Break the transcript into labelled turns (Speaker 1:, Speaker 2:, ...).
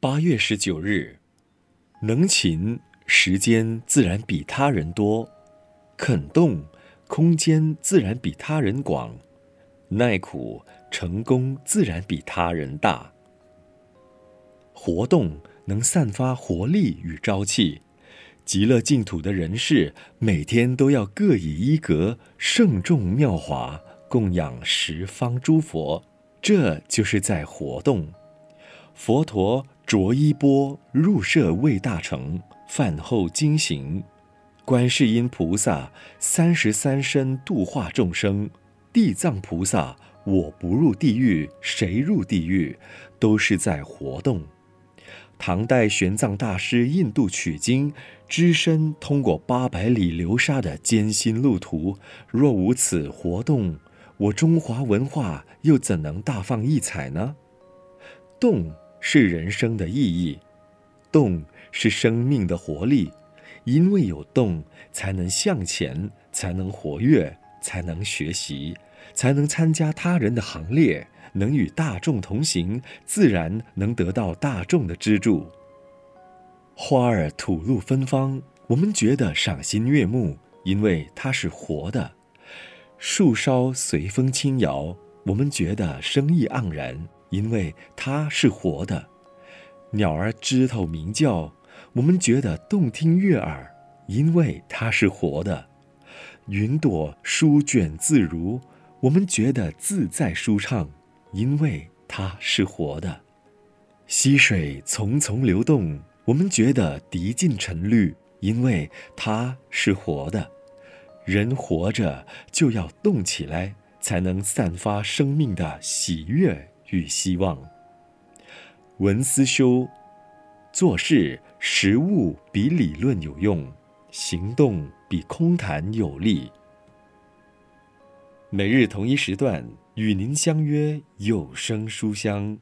Speaker 1: 八月十九日，能勤时间自然比他人多，肯动空间自然比他人广，耐苦成功自然比他人大。活动能散发活力与朝气。极乐净土的人士每天都要各以一格，盛众妙华，供养十方诸佛，这就是在活动。佛陀着衣钵入舍卫大城，饭后经行；观世音菩萨三十三身度化众生；地藏菩萨我不入地狱，谁入地狱？都是在活动。唐代玄奘大师印度取经，只身通过八百里流沙的艰辛路途。若无此活动，我中华文化又怎能大放异彩呢？动是人生的意义，动是生命的活力。因为有动，才能向前，才能活跃，才能学习，才能参加他人的行列。能与大众同行，自然能得到大众的资助。花儿吐露芬芳，我们觉得赏心悦目，因为它是活的；树梢随风轻摇，我们觉得生意盎然，因为它是活的；鸟儿枝头鸣叫，我们觉得动听悦耳，因为它是活的；云朵舒卷自如，我们觉得自在舒畅。因为它是活的，溪水淙淙流动，我们觉得涤尽尘虑；因为它是活的，人活着就要动起来，才能散发生命的喜悦。与希望。文思修，做事实物比理论有用，行动比空谈有力。每日同一时段。与您相约有声书香。